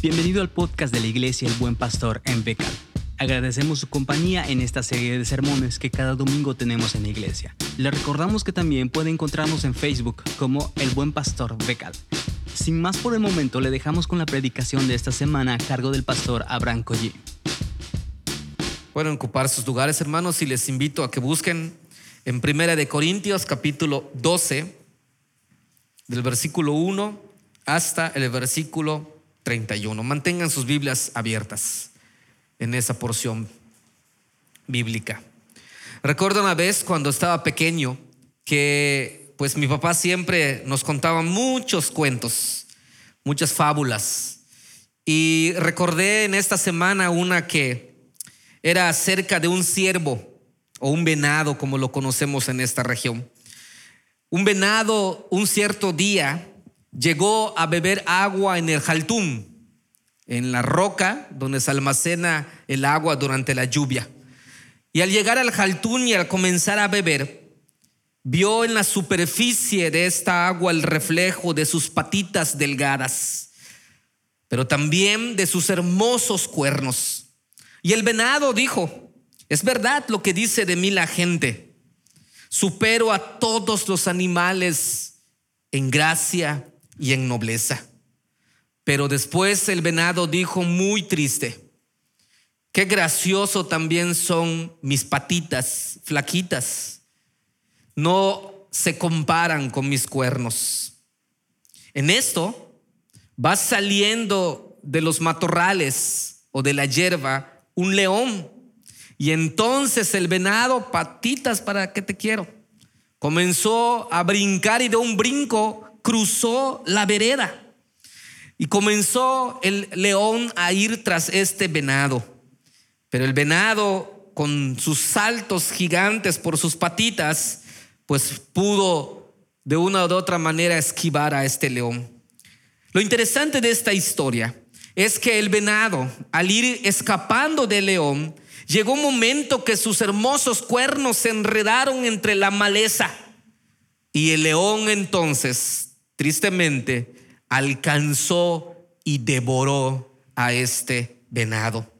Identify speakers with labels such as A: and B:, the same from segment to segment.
A: Bienvenido al podcast de la Iglesia El Buen Pastor en Becal. Agradecemos su compañía en esta serie de sermones que cada domingo tenemos en la iglesia. Le recordamos que también puede encontrarnos en Facebook como El Buen Pastor Becal. Sin más por el momento, le dejamos con la predicación de esta semana a cargo del pastor Abraham Collí.
B: Pueden ocupar sus lugares, hermanos, y les invito a que busquen en Primera de Corintios capítulo 12, del versículo 1 hasta el versículo 31. Mantengan sus Biblias abiertas en esa porción bíblica. Recuerdo una vez cuando estaba pequeño que pues mi papá siempre nos contaba muchos cuentos, muchas fábulas. Y recordé en esta semana una que era acerca de un ciervo o un venado como lo conocemos en esta región. Un venado un cierto día llegó a beber agua en el Jaltún, en la roca donde se almacena el agua durante la lluvia. Y al llegar al Jaltún y al comenzar a beber, vio en la superficie de esta agua el reflejo de sus patitas delgadas, pero también de sus hermosos cuernos. Y el venado dijo, es verdad lo que dice de mí la gente, supero a todos los animales en gracia y en nobleza. Pero después el venado dijo muy triste, qué gracioso también son mis patitas flaquitas, no se comparan con mis cuernos. En esto va saliendo de los matorrales o de la hierba un león. Y entonces el venado, patitas, ¿para qué te quiero? Comenzó a brincar y de un brinco cruzó la vereda y comenzó el león a ir tras este venado. Pero el venado, con sus saltos gigantes por sus patitas, pues pudo de una u otra manera esquivar a este león. Lo interesante de esta historia es que el venado, al ir escapando del león, llegó un momento que sus hermosos cuernos se enredaron entre la maleza. Y el león entonces tristemente, alcanzó y devoró a este venado.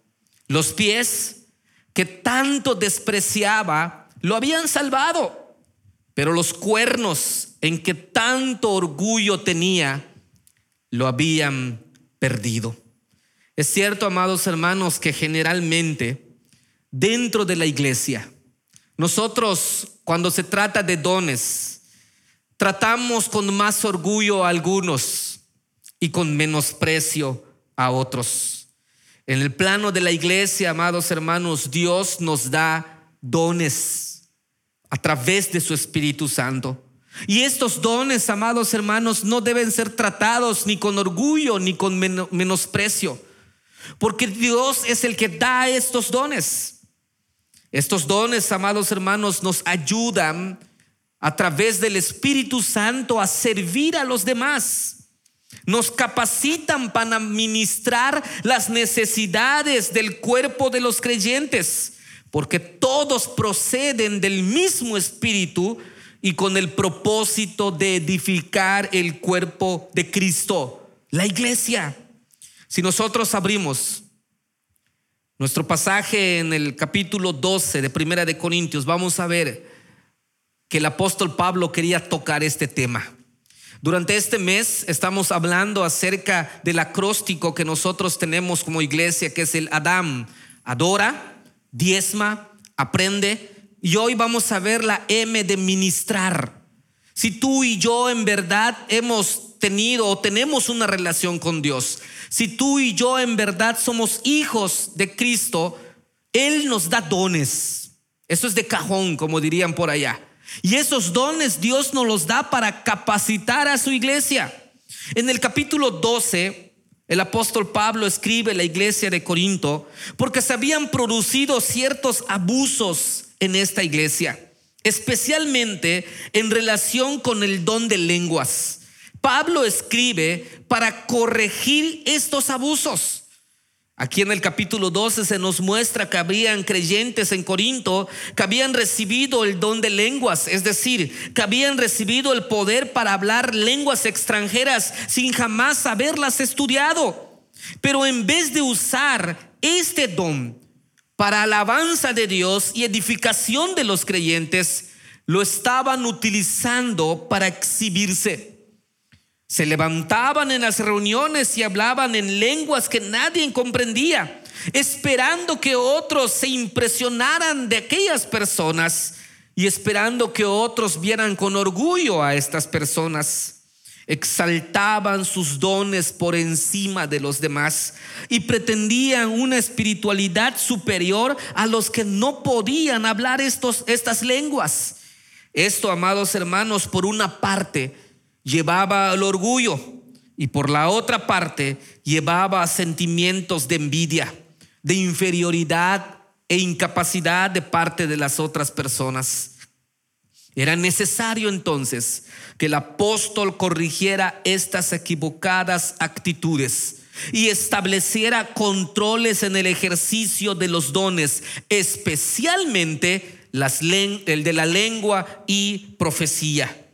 B: Los pies que tanto despreciaba lo habían salvado, pero los cuernos en que tanto orgullo tenía lo habían perdido. Es cierto, amados hermanos, que generalmente dentro de la iglesia, nosotros cuando se trata de dones, Tratamos con más orgullo a algunos y con menosprecio a otros. En el plano de la iglesia, amados hermanos, Dios nos da dones a través de su Espíritu Santo. Y estos dones, amados hermanos, no deben ser tratados ni con orgullo ni con menosprecio, porque Dios es el que da estos dones. Estos dones, amados hermanos, nos ayudan a través del Espíritu Santo a servir a los demás. Nos capacitan para ministrar las necesidades del cuerpo de los creyentes, porque todos proceden del mismo Espíritu y con el propósito de edificar el cuerpo de Cristo, la iglesia. Si nosotros abrimos nuestro pasaje en el capítulo 12 de Primera de Corintios, vamos a ver que el apóstol Pablo quería tocar este tema. Durante este mes estamos hablando acerca del acróstico que nosotros tenemos como iglesia, que es el Adam. Adora, diezma, aprende. Y hoy vamos a ver la M de ministrar. Si tú y yo en verdad hemos tenido o tenemos una relación con Dios, si tú y yo en verdad somos hijos de Cristo, Él nos da dones. Eso es de cajón, como dirían por allá. Y esos dones Dios nos los da para capacitar a su iglesia. En el capítulo 12, el apóstol Pablo escribe la iglesia de Corinto porque se habían producido ciertos abusos en esta iglesia, especialmente en relación con el don de lenguas. Pablo escribe para corregir estos abusos. Aquí en el capítulo 12 se nos muestra que habían creyentes en Corinto que habían recibido el don de lenguas, es decir, que habían recibido el poder para hablar lenguas extranjeras sin jamás haberlas estudiado. Pero en vez de usar este don para alabanza de Dios y edificación de los creyentes, lo estaban utilizando para exhibirse. Se levantaban en las reuniones y hablaban en lenguas que nadie comprendía, esperando que otros se impresionaran de aquellas personas y esperando que otros vieran con orgullo a estas personas exaltaban sus dones por encima de los demás y pretendían una espiritualidad superior a los que no podían hablar estos, estas lenguas. Esto, amados hermanos, por una parte llevaba al orgullo y por la otra parte llevaba sentimientos de envidia, de inferioridad e incapacidad de parte de las otras personas. Era necesario entonces que el apóstol corrigiera estas equivocadas actitudes y estableciera controles en el ejercicio de los dones, especialmente el de la lengua y profecía.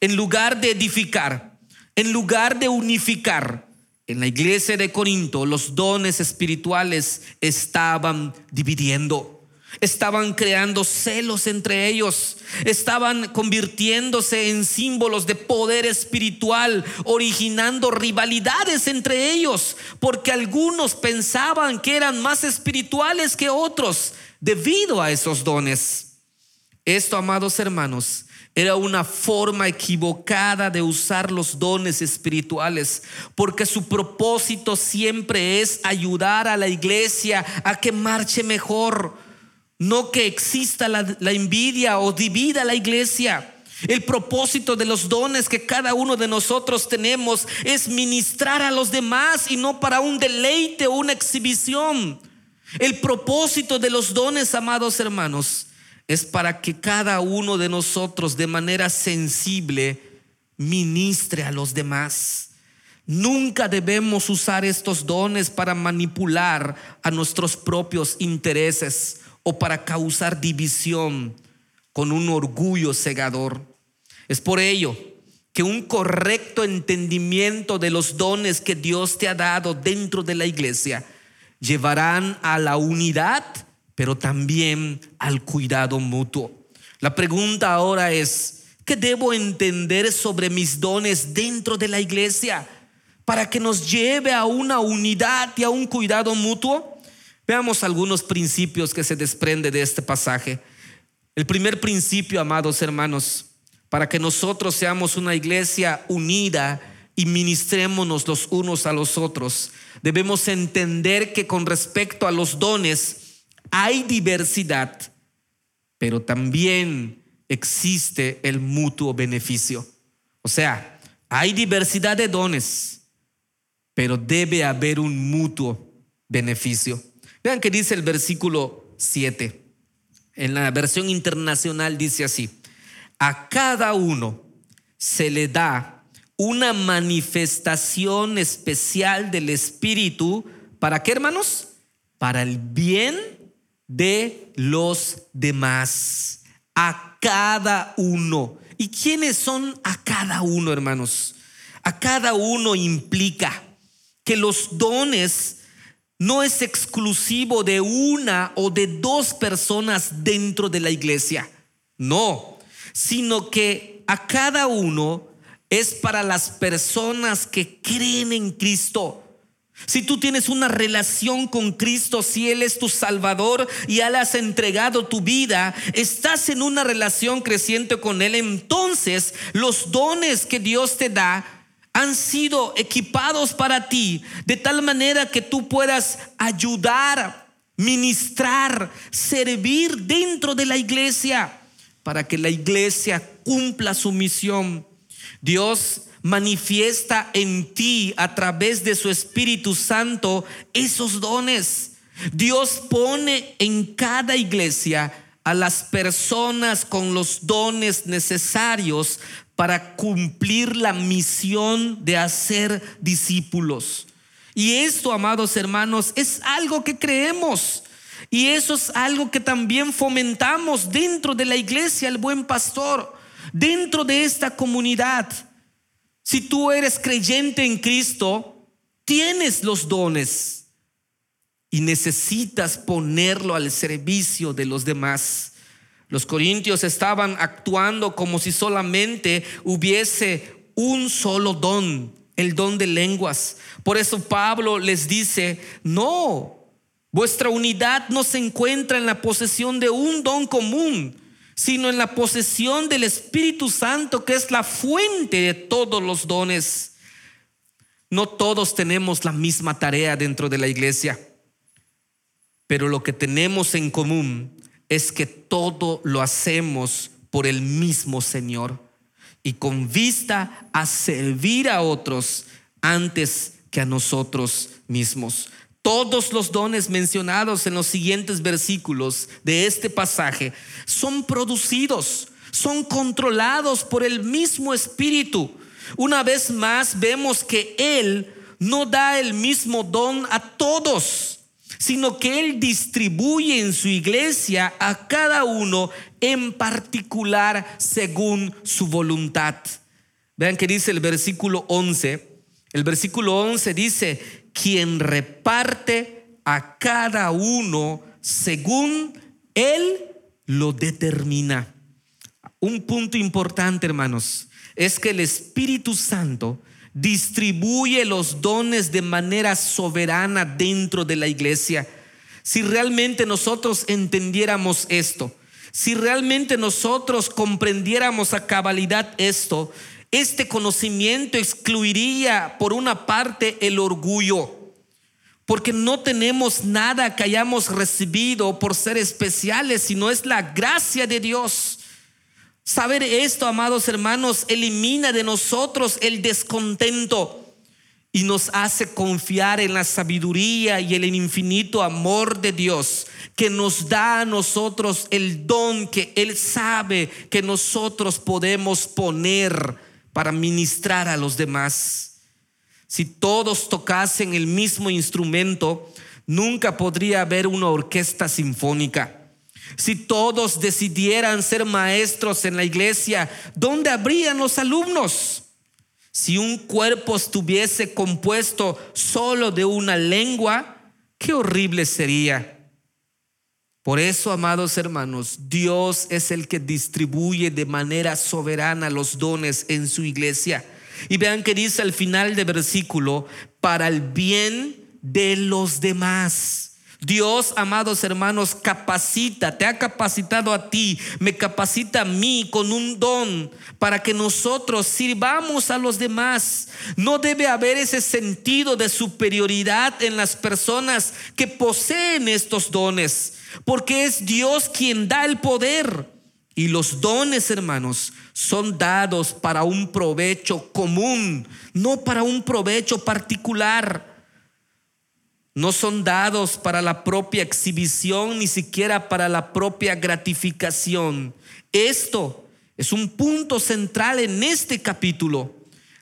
B: En lugar de edificar, en lugar de unificar, en la iglesia de Corinto los dones espirituales estaban dividiendo. Estaban creando celos entre ellos, estaban convirtiéndose en símbolos de poder espiritual, originando rivalidades entre ellos, porque algunos pensaban que eran más espirituales que otros debido a esos dones. Esto, amados hermanos, era una forma equivocada de usar los dones espirituales, porque su propósito siempre es ayudar a la iglesia a que marche mejor no que exista la, envidia o divida la iglesia. El propósito de los dones que cada uno de nosotros tenemos es ministrar a los demás y no para un deleite o una exhibición. El propósito de los dones, amados hermanos, es para que cada uno de nosotros de manera sensible ministre a los demás. Nunca debemos usar estos dones para manipular a nuestros propios intereses o para causar división con un orgullo cegador. Es por ello que un correcto entendimiento de los dones que Dios te ha dado dentro de la iglesia llevarán a la unidad, pero también al cuidado mutuo. La pregunta ahora es, ¿qué debo entender sobre mis dones dentro de la iglesia para que nos lleve a una unidad y a un cuidado mutuo? Veamos algunos principios que se desprende de este pasaje. El primer principio, amados hermanos, para que nosotros seamos una iglesia unida y ministrémonos los unos a los otros, debemos entender que con respecto a los dones hay diversidad, pero también existe el mutuo beneficio. O sea, hay diversidad de dones, pero debe haber un mutuo beneficio. Vean que dice el versículo 7. En la versión internacional dice así, a cada uno se le da una manifestación especial del Espíritu. ¿Para qué, hermanos? Para el bien de los demás. A cada uno. ¿Y quiénes son a cada uno, hermanos? A cada uno implica que los dones no es exclusivo de una o de dos personas dentro de la iglesia. No, sino que a cada uno es para las personas que creen en Cristo. Si tú tienes una relación con Cristo, si Él es tu Salvador y Él has entregado tu vida, estás en una relación creciente con Él, entonces los dones que Dios te da han sido equipados para ti de tal manera que tú puedas ayudar, ministrar, servir dentro de la iglesia para que la iglesia cumpla su misión. Dios manifiesta en ti a través de su Espíritu Santo esos dones. Dios pone en cada iglesia a las personas con los dones necesarios para cumplir la misión de hacer discípulos. Y esto, amados hermanos, es algo que creemos. Y eso es algo que también fomentamos dentro de la iglesia, el buen pastor, dentro de esta comunidad. Si tú eres creyente en Cristo, tienes los dones y necesitas ponerlo al servicio de los demás. Los corintios estaban actuando como si solamente hubiese un solo don, el don de lenguas. Por eso Pablo les dice, no, vuestra unidad no se encuentra en la posesión de un don común, sino en la posesión del Espíritu Santo, que es la fuente de todos los dones. No todos tenemos la misma tarea dentro de la iglesia, pero lo que tenemos en común es que todo lo hacemos por el mismo Señor y con vista a servir a otros antes que a nosotros mismos. Todos los dones mencionados en los siguientes versículos de este pasaje son producidos, son controlados por el mismo Espíritu. Una vez más vemos que Él no da el mismo don a todos sino que Él distribuye en su iglesia a cada uno en particular según su voluntad. Vean que dice el versículo 11. El versículo 11 dice, quien reparte a cada uno según Él lo determina. Un punto importante, hermanos, es que el Espíritu Santo distribuye los dones de manera soberana dentro de la iglesia. Si realmente nosotros entendiéramos esto, si realmente nosotros comprendiéramos a cabalidad esto, este conocimiento excluiría por una parte el orgullo, porque no tenemos nada que hayamos recibido por ser especiales, sino es la gracia de Dios. Saber esto, amados hermanos, elimina de nosotros el descontento y nos hace confiar en la sabiduría y el infinito amor de Dios que nos da a nosotros el don que Él sabe que nosotros podemos poner para ministrar a los demás. Si todos tocasen el mismo instrumento, nunca podría haber una orquesta sinfónica. Si todos decidieran ser maestros en la iglesia, ¿dónde habrían los alumnos? Si un cuerpo estuviese compuesto solo de una lengua, qué horrible sería. Por eso, amados hermanos, Dios es el que distribuye de manera soberana los dones en su iglesia. Y vean que dice al final del versículo, para el bien de los demás. Dios, amados hermanos, capacita, te ha capacitado a ti, me capacita a mí con un don para que nosotros sirvamos a los demás. No debe haber ese sentido de superioridad en las personas que poseen estos dones, porque es Dios quien da el poder. Y los dones, hermanos, son dados para un provecho común, no para un provecho particular no son dados para la propia exhibición, ni siquiera para la propia gratificación. Esto es un punto central en este capítulo.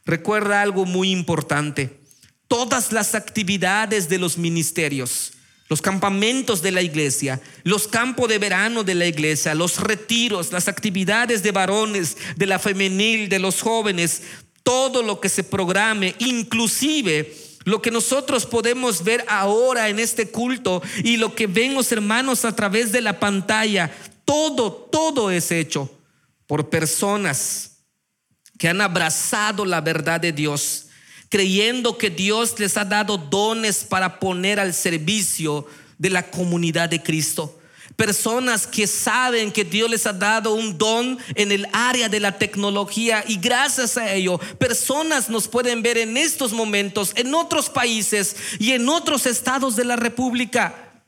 B: Recuerda algo muy importante. Todas las actividades de los ministerios, los campamentos de la iglesia, los campos de verano de la iglesia, los retiros, las actividades de varones, de la femenil, de los jóvenes, todo lo que se programe, inclusive lo que nosotros podemos ver ahora en este culto y lo que ven los hermanos a través de la pantalla, todo, todo es hecho por personas que han abrazado la verdad de Dios, creyendo que Dios les ha dado dones para poner al servicio de la comunidad de Cristo personas que saben que Dios les ha dado un don en el área de la tecnología y gracias a ello personas nos pueden ver en estos momentos en otros países y en otros estados de la República.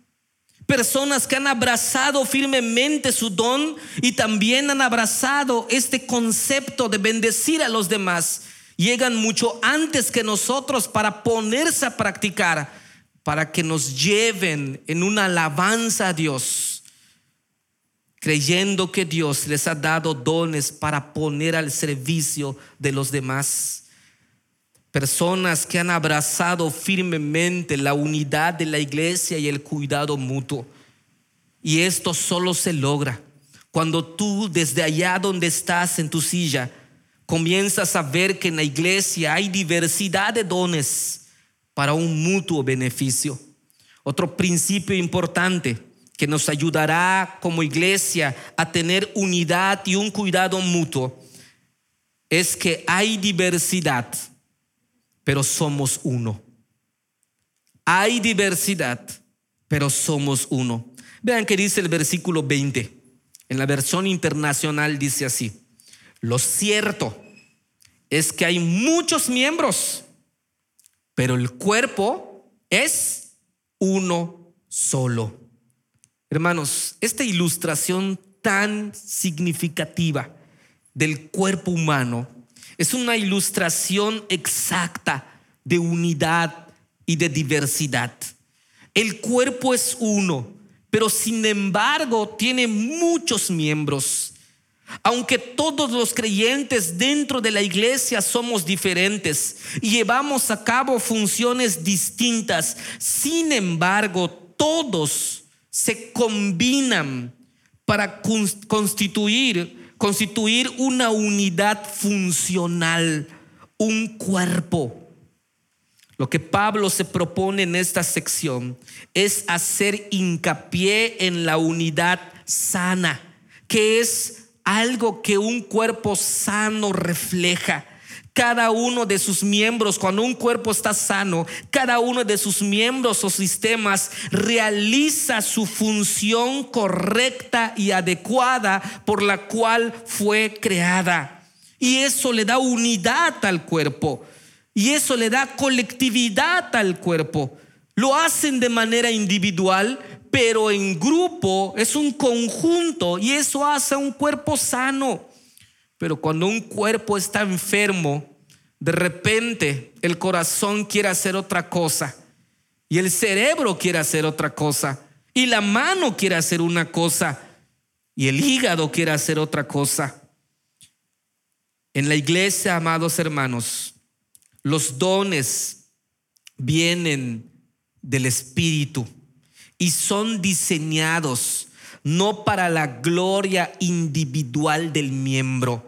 B: Personas que han abrazado firmemente su don y también han abrazado este concepto de bendecir a los demás. Llegan mucho antes que nosotros para ponerse a practicar, para que nos lleven en una alabanza a Dios creyendo que Dios les ha dado dones para poner al servicio de los demás. Personas que han abrazado firmemente la unidad de la iglesia y el cuidado mutuo. Y esto solo se logra cuando tú desde allá donde estás en tu silla comienzas a ver que en la iglesia hay diversidad de dones para un mutuo beneficio. Otro principio importante que nos ayudará como iglesia a tener unidad y un cuidado mutuo es que hay diversidad, pero somos uno. Hay diversidad, pero somos uno. Vean que dice el versículo 20. En la versión internacional dice así. Lo cierto es que hay muchos miembros, pero el cuerpo es uno solo. Hermanos, esta ilustración tan significativa del cuerpo humano es una ilustración exacta de unidad y de diversidad. El cuerpo es uno, pero sin embargo tiene muchos miembros. Aunque todos los creyentes dentro de la iglesia somos diferentes y llevamos a cabo funciones distintas, sin embargo todos se combinan para constituir, constituir una unidad funcional, un cuerpo. Lo que Pablo se propone en esta sección es hacer hincapié en la unidad sana, que es algo que un cuerpo sano refleja. Cada uno de sus miembros, cuando un cuerpo está sano, cada uno de sus miembros o sistemas realiza su función correcta y adecuada por la cual fue creada. Y eso le da unidad al cuerpo. Y eso le da colectividad al cuerpo. Lo hacen de manera individual, pero en grupo es un conjunto y eso hace un cuerpo sano. Pero cuando un cuerpo está enfermo, de repente el corazón quiere hacer otra cosa y el cerebro quiere hacer otra cosa y la mano quiere hacer una cosa y el hígado quiere hacer otra cosa. En la iglesia, amados hermanos, los dones vienen del Espíritu y son diseñados no para la gloria individual del miembro,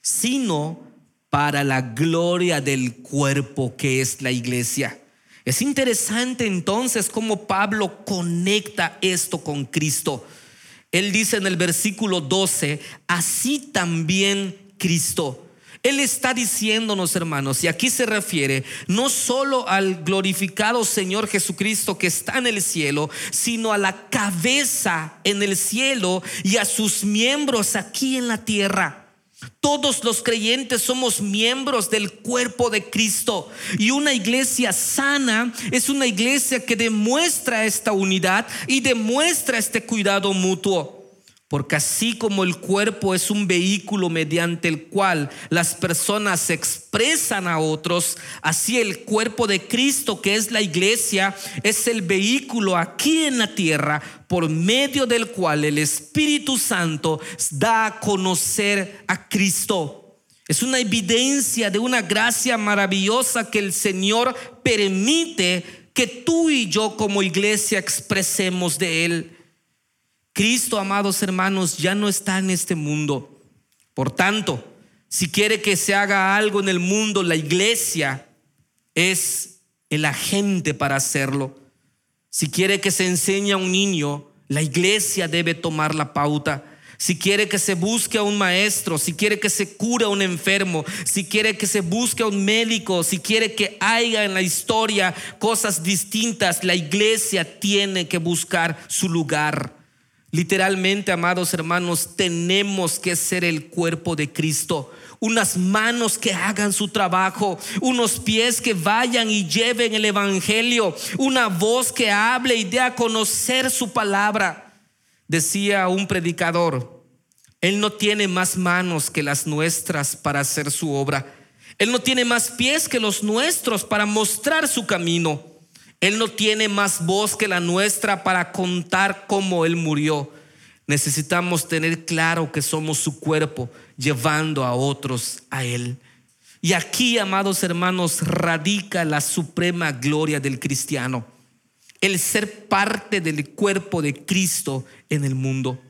B: sino para la gloria del cuerpo que es la iglesia. Es interesante entonces cómo Pablo conecta esto con Cristo. Él dice en el versículo 12, así también Cristo él está diciéndonos, hermanos, y aquí se refiere no solo al glorificado Señor Jesucristo que está en el cielo, sino a la cabeza en el cielo y a sus miembros aquí en la tierra. Todos los creyentes somos miembros del cuerpo de Cristo y una iglesia sana es una iglesia que demuestra esta unidad y demuestra este cuidado mutuo. Porque así como el cuerpo es un vehículo mediante el cual las personas expresan a otros, así el cuerpo de Cristo, que es la iglesia, es el vehículo aquí en la tierra por medio del cual el Espíritu Santo da a conocer a Cristo. Es una evidencia de una gracia maravillosa que el Señor permite que tú y yo como iglesia expresemos de Él. Cristo, amados hermanos, ya no está en este mundo. Por tanto, si quiere que se haga algo en el mundo, la iglesia es el agente para hacerlo. Si quiere que se enseñe a un niño, la iglesia debe tomar la pauta. Si quiere que se busque a un maestro, si quiere que se cure a un enfermo, si quiere que se busque a un médico, si quiere que haya en la historia cosas distintas, la iglesia tiene que buscar su lugar. Literalmente, amados hermanos, tenemos que ser el cuerpo de Cristo. Unas manos que hagan su trabajo, unos pies que vayan y lleven el Evangelio, una voz que hable y dé a conocer su palabra. Decía un predicador, Él no tiene más manos que las nuestras para hacer su obra. Él no tiene más pies que los nuestros para mostrar su camino. Él no tiene más voz que la nuestra para contar cómo Él murió. Necesitamos tener claro que somos su cuerpo, llevando a otros a Él. Y aquí, amados hermanos, radica la suprema gloria del cristiano, el ser parte del cuerpo de Cristo en el mundo.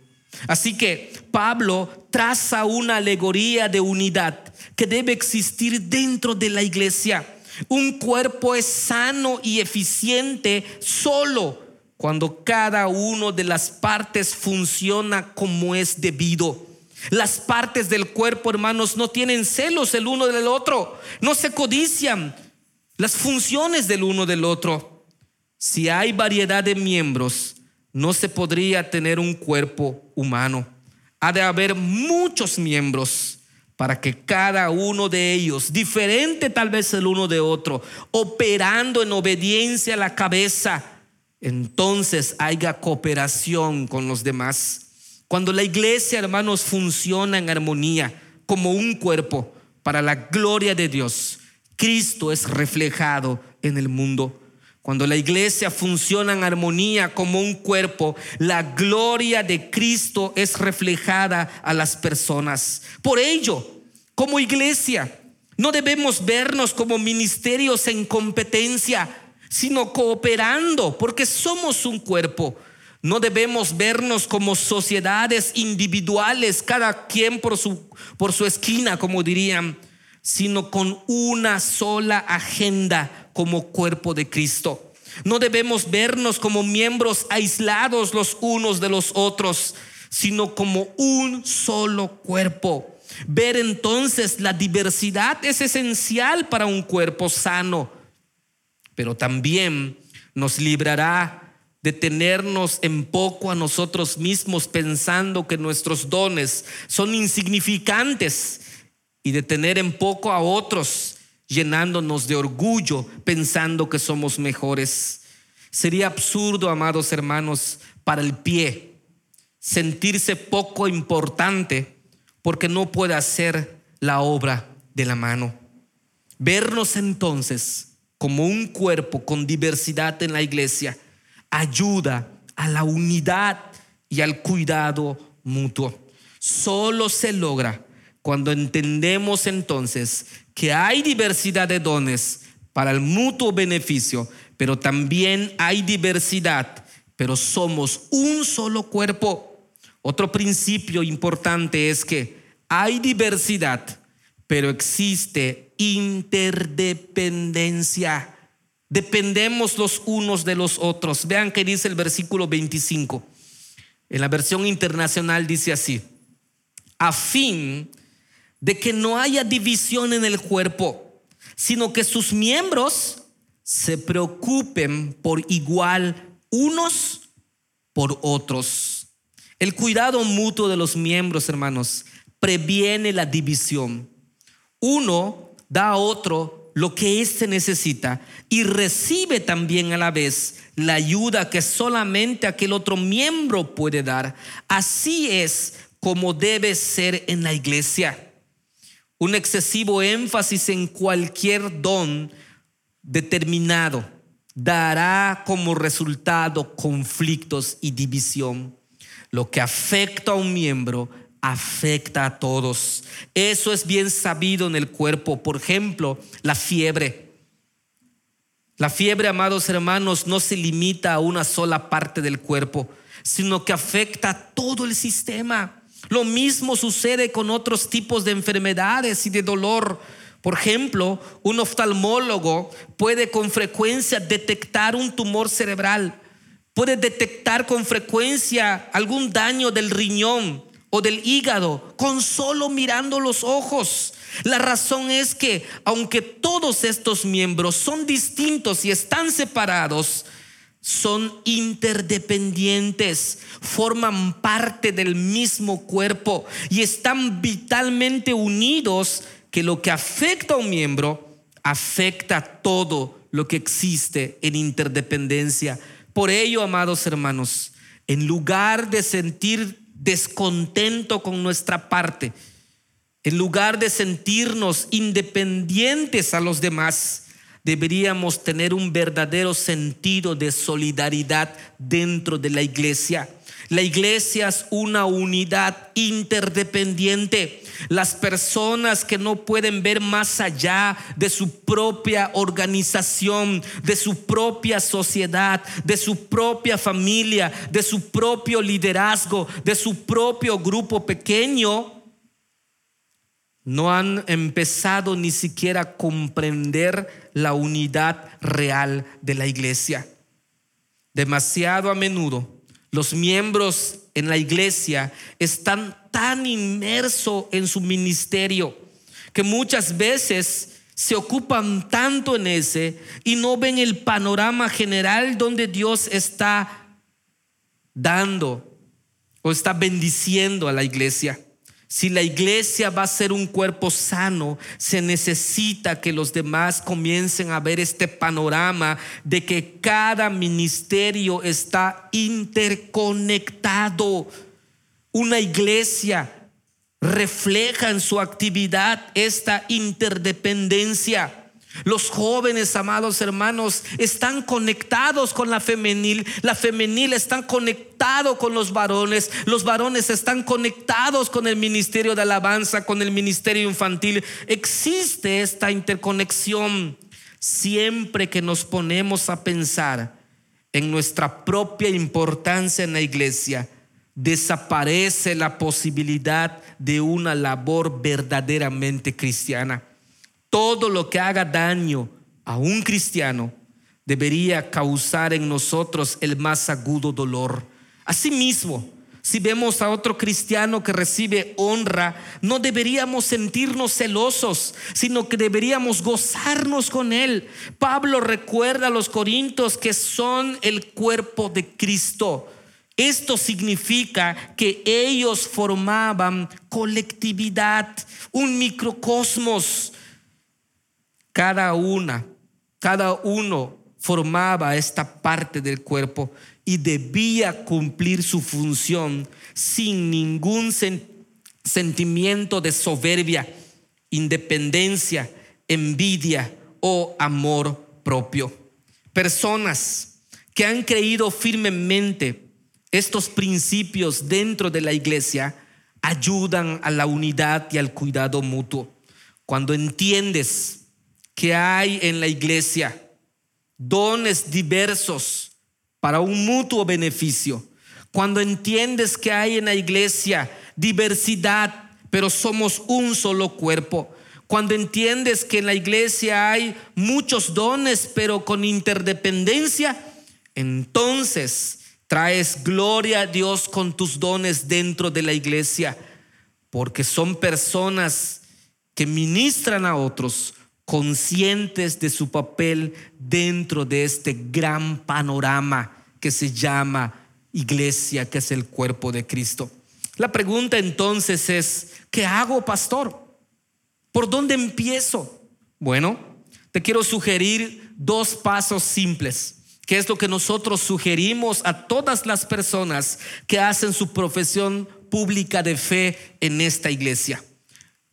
B: Así que Pablo traza una alegoría de unidad que debe existir dentro de la iglesia Un cuerpo es sano y eficiente solo cuando cada una de las partes funciona como es debido. Las partes del cuerpo, hermanos, no tienen celos el uno del otro, no se codician las funciones del uno del otro. Si hay variedad de miembros, no se podría tener un cuerpo humano. Ha de haber muchos miembros para que cada uno de ellos, diferente tal vez el uno de otro, operando en obediencia a la cabeza, entonces haya cooperación con los demás. Cuando la iglesia, hermanos, funciona en armonía como un cuerpo para la gloria de Dios, Cristo es reflejado en el mundo. Cuando la iglesia funciona en armonía como un cuerpo, la gloria de Cristo es reflejada a las personas. Por ello, como iglesia, no debemos vernos como ministerios en competencia, sino cooperando, porque somos un cuerpo. No debemos vernos como sociedades individuales, cada quien por su, por su esquina, como dirían, sino con una sola agenda como cuerpo de Cristo. No debemos vernos como miembros aislados los unos de los otros, sino como un solo cuerpo. Ver entonces la diversidad es esencial para un cuerpo sano, pero también nos librará de tenernos en poco a nosotros mismos pensando que nuestros dones son insignificantes y de tener en poco a otros llenándonos de orgullo pensando que somos mejores. Sería absurdo, amados hermanos, para el pie sentirse poco importante porque no puede hacer la obra de la mano. Vernos entonces como un cuerpo con diversidad en la iglesia ayuda a la unidad y al cuidado mutuo. Solo se logra cuando entendemos entonces que hay diversidad de dones para el mutuo beneficio, pero también hay diversidad, pero somos un solo cuerpo. Otro principio importante es que hay diversidad, pero existe interdependencia. Dependemos los unos de los otros. Vean que dice el versículo 25. En la versión internacional dice así, a fin de que no haya división en el cuerpo, sino que sus miembros se preocupen por igual unos por otros. El cuidado mutuo de los miembros, hermanos, previene la división. Uno da a otro lo que éste necesita y recibe también a la vez la ayuda que solamente aquel otro miembro puede dar. Así es como debe ser en la iglesia. Un excesivo énfasis en cualquier don determinado dará como resultado conflictos y división. Lo que afecta a un miembro afecta a todos. Eso es bien sabido en el cuerpo. Por ejemplo, la fiebre. La fiebre, amados hermanos, no se limita a una sola parte del cuerpo, sino que afecta a todo el sistema. Lo mismo sucede con otros tipos de enfermedades y de dolor. Por ejemplo, un oftalmólogo puede con frecuencia detectar un tumor cerebral, puede detectar con frecuencia algún daño del riñón, o del hígado con solo mirando los ojos. La razón es que aunque todos estos miembros son distintos y están separados, son interdependientes, forman parte del mismo cuerpo y están vitalmente unidos que lo que afecta a un miembro afecta todo lo que existe en interdependencia. Por ello, amados hermanos, en lugar de sentir descontento con nuestra parte, en lugar de sentirnos independientes a los demás, deberíamos tener un verdadero sentido de solidaridad dentro de la iglesia. La iglesia es una unidad interdependiente. Las personas que no pueden ver más allá de su propia organización, de su propia sociedad, de su propia familia, de su propio liderazgo, de su propio grupo pequeño, no han empezado ni siquiera a comprender la unidad real de la iglesia. Demasiado a menudo los miembros en la iglesia están tan inmersos en su ministerio que muchas veces se ocupan tanto en ese y no ven el panorama general donde Dios está dando o está bendiciendo a la iglesia. Si la iglesia va a ser un cuerpo sano, se necesita que los demás comiencen a ver este panorama de que cada ministerio está interconectado. Una iglesia refleja en su actividad esta interdependencia. Los jóvenes, amados hermanos, están conectados con la femenil. La femenil están conectados con los varones. Los varones están conectados con el ministerio de alabanza, con el ministerio infantil. Existe esta interconexión siempre que nos ponemos a pensar en nuestra propia importancia en la iglesia. Desaparece la posibilidad de una labor verdaderamente cristiana. Todo lo que haga daño a un cristiano debería causar en nosotros el más agudo dolor. Asimismo, si vemos a otro cristiano que recibe honra, no deberíamos sentirnos celosos, sino que deberíamos gozarnos con él. Pablo recuerda a los corintios que son el cuerpo de Cristo. Esto significa que ellos formaban colectividad, un microcosmos cada una, cada uno formaba esta parte del cuerpo y debía cumplir su función sin ningún sentimiento de soberbia, independencia, envidia o amor propio. Personas que han creído firmemente estos principios dentro de la iglesia ayudan a la unidad y al cuidado mutuo. Cuando entiendes que hay en la iglesia, dones diversos para un mutuo beneficio. Cuando entiendes que hay en la iglesia diversidad, pero somos un solo cuerpo. Cuando entiendes que en la iglesia hay muchos dones, pero con interdependencia, entonces traes gloria a Dios con tus dones dentro de la iglesia, porque son personas que ministran a otros, conscientes de su papel dentro de este gran panorama que se llama iglesia, que es el cuerpo de Cristo. La pregunta entonces es, ¿qué hago, pastor? ¿Por dónde empiezo? Bueno, te quiero sugerir dos pasos simples, que es lo que nosotros sugerimos a todas las personas que hacen su profesión pública de fe en esta iglesia.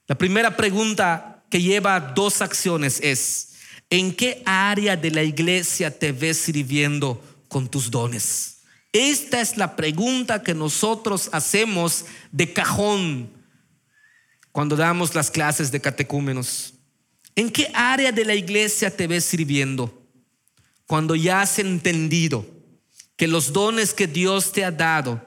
B: La primera pregunta que lleva dos acciones es, ¿en qué área de la iglesia te ves sirviendo con tus dones? Esta es la pregunta que nosotros hacemos de cajón cuando damos las clases de catecúmenos. ¿En qué área de la iglesia te ves sirviendo? Cuando ya has entendido que los dones que Dios te ha dado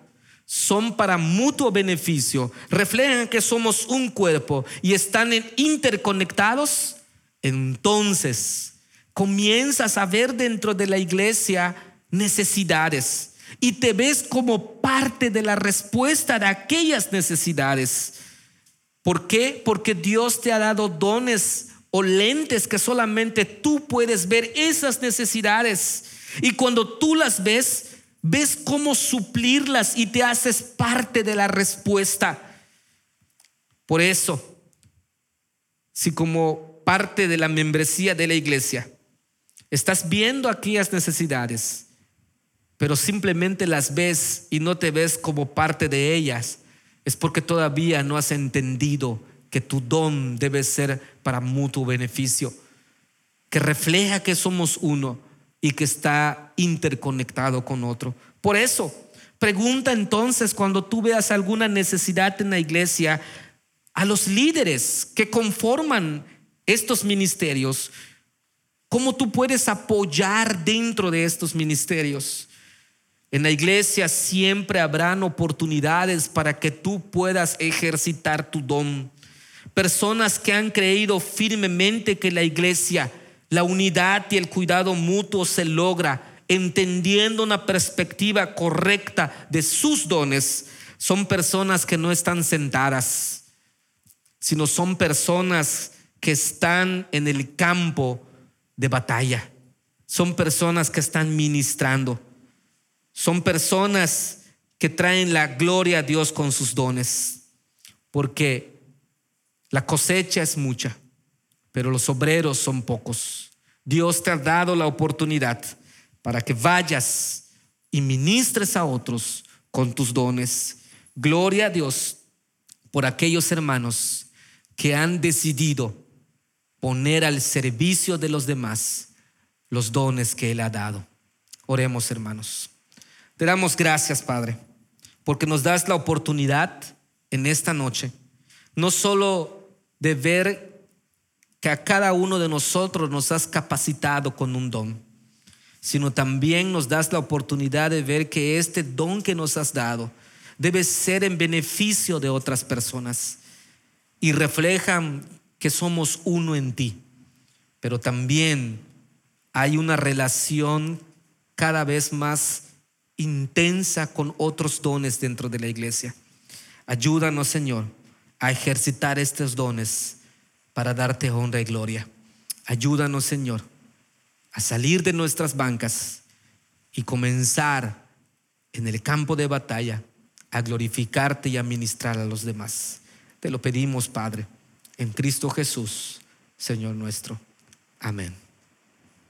B: son para mutuo beneficio, reflejan que somos un cuerpo y están interconectados, entonces comienzas a ver dentro de la iglesia necesidades y te ves como parte de la respuesta de aquellas necesidades. ¿Por qué? Porque Dios te ha dado dones o lentes que solamente tú puedes ver esas necesidades. Y cuando tú las ves, ves cómo suplirlas y te haces parte de la respuesta. Por eso, si como parte de la membresía de la iglesia estás viendo aquellas necesidades, pero simplemente las ves y no te ves como parte de ellas, es porque todavía no has entendido que tu don debe ser para mutuo beneficio, que refleja que somos uno y que está interconectado con otro. Por eso, pregunta entonces cuando tú veas alguna necesidad en la iglesia a los líderes que conforman estos ministerios, cómo tú puedes apoyar dentro de estos ministerios. En la iglesia siempre habrán oportunidades para que tú puedas ejercitar tu don. personas que han creído firmemente que la iglesia, la unidad y el cuidado mutuo se logra entendiendo una perspectiva correcta de sus dones, son personas que no están sentadas, sino son personas que están en el campo de batalla. Son personas que están ministrando. Son personas que traen la gloria a Dios con sus dones. Porque la cosecha es mucha, pero los obreros son pocos. Dios te ha dado la oportunidad para que vayas y ministres a otros con tus dones. Gloria a Dios por aquellos hermanos que han decidido poner al servicio de los demás los dones que Él ha dado. Oremos, hermanos. Te damos gracias, Padre, porque nos das la oportunidad en esta noche, no solo de ver que a cada uno de nosotros nos has capacitado con un don, sino también nos das la oportunidad de ver que este don que nos has dado debe ser en beneficio de otras personas y reflejan que somos uno en ti, pero también hay una relación cada vez más intensa con otros dones dentro de la iglesia. Ayúdanos, Señor, a ejercitar estos dones para darte honra y gloria. Ayúdanos, Señor, a salir de nuestras bancas y comenzar en el campo de batalla a glorificarte y a ministrar a los demás. Te lo pedimos, Padre, en Cristo Jesús, Señor nuestro. Amén.